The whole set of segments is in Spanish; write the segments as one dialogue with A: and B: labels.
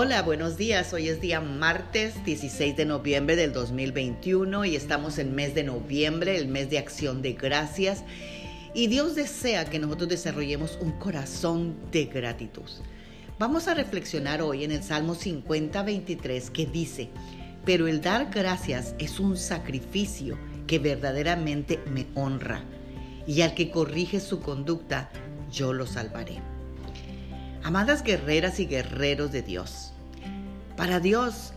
A: Hola, buenos días. Hoy es día martes 16 de noviembre del 2021 y estamos en mes de noviembre, el mes de acción de gracias. Y Dios desea que nosotros desarrollemos un corazón de gratitud. Vamos a reflexionar hoy en el Salmo 50, 23 que dice, pero el dar gracias es un sacrificio que verdaderamente me honra y al que corrige su conducta, yo lo salvaré. Amadas guerreras y guerreros de Dios, para Dios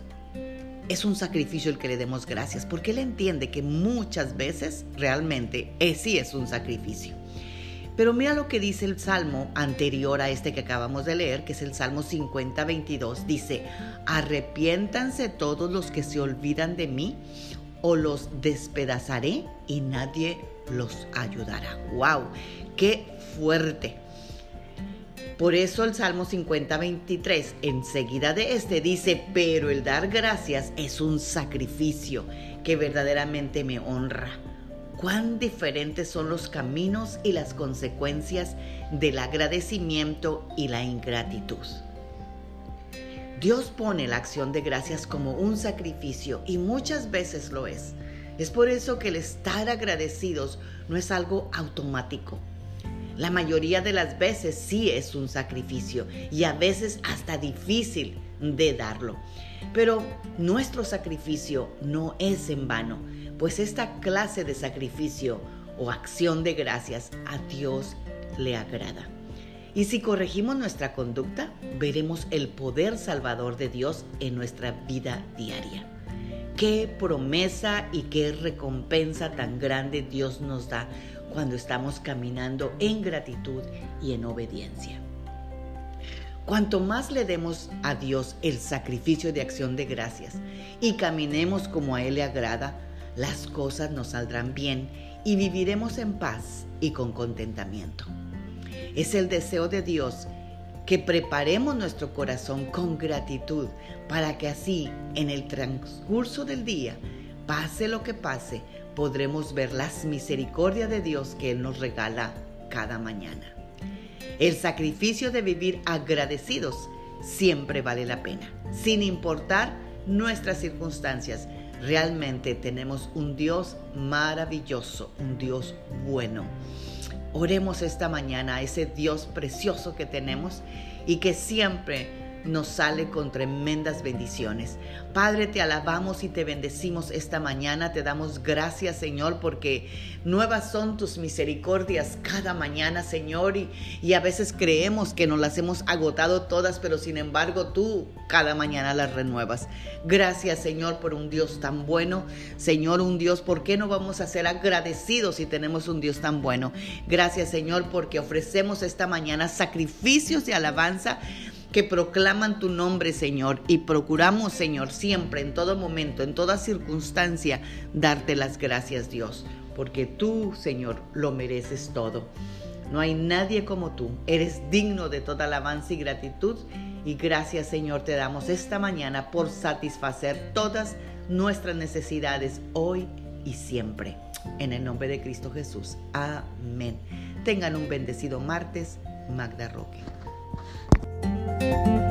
A: es un sacrificio el que le demos gracias, porque Él entiende que muchas veces realmente es, sí es un sacrificio. Pero mira lo que dice el salmo anterior a este que acabamos de leer, que es el Salmo 50, 22. Dice, arrepiéntanse todos los que se olvidan de mí, o los despedazaré y nadie los ayudará. ¡Wow! ¡Qué fuerte! Por eso el Salmo 50, 23, enseguida de este, dice, pero el dar gracias es un sacrificio que verdaderamente me honra. Cuán diferentes son los caminos y las consecuencias del agradecimiento y la ingratitud. Dios pone la acción de gracias como un sacrificio y muchas veces lo es. Es por eso que el estar agradecidos no es algo automático la mayoría de las veces sí es un sacrificio y a veces hasta difícil de darlo. Pero nuestro sacrificio no es en vano, pues esta clase de sacrificio o acción de gracias a Dios le agrada. Y si corregimos nuestra conducta, veremos el poder salvador de Dios en nuestra vida diaria. Qué promesa y qué recompensa tan grande Dios nos da cuando estamos caminando en gratitud y en obediencia. Cuanto más le demos a Dios el sacrificio de acción de gracias y caminemos como a Él le agrada, las cosas nos saldrán bien y viviremos en paz y con contentamiento. Es el deseo de Dios que preparemos nuestro corazón con gratitud para que así en el transcurso del día, pase lo que pase, podremos ver las misericordias de Dios que Él nos regala cada mañana. El sacrificio de vivir agradecidos siempre vale la pena, sin importar nuestras circunstancias. Realmente tenemos un Dios maravilloso, un Dios bueno. Oremos esta mañana a ese Dios precioso que tenemos y que siempre nos sale con tremendas bendiciones. Padre, te alabamos y te bendecimos esta mañana. Te damos gracias, Señor, porque nuevas son tus misericordias cada mañana, Señor. Y, y, a veces creemos que nos las hemos agotado todas, pero sin embargo tú cada mañana las renuevas. Gracias, Señor, por un Dios tan bueno. Señor, un Dios, ¿por qué no vamos a ser agradecidos si tenemos un Dios tan bueno? Gracias, Señor, porque ofrecemos esta mañana sacrificios de alabanza que proclaman tu nombre, Señor, y procuramos, Señor, siempre, en todo momento, en toda circunstancia, darte las gracias, Dios, porque tú, Señor, lo mereces todo. No hay nadie como tú, eres digno de toda alabanza y gratitud, y gracias, Señor, te damos esta mañana por satisfacer todas nuestras necesidades hoy y siempre. En el nombre de Cristo Jesús. Amén. Tengan un bendecido martes. Magda Roque. thank you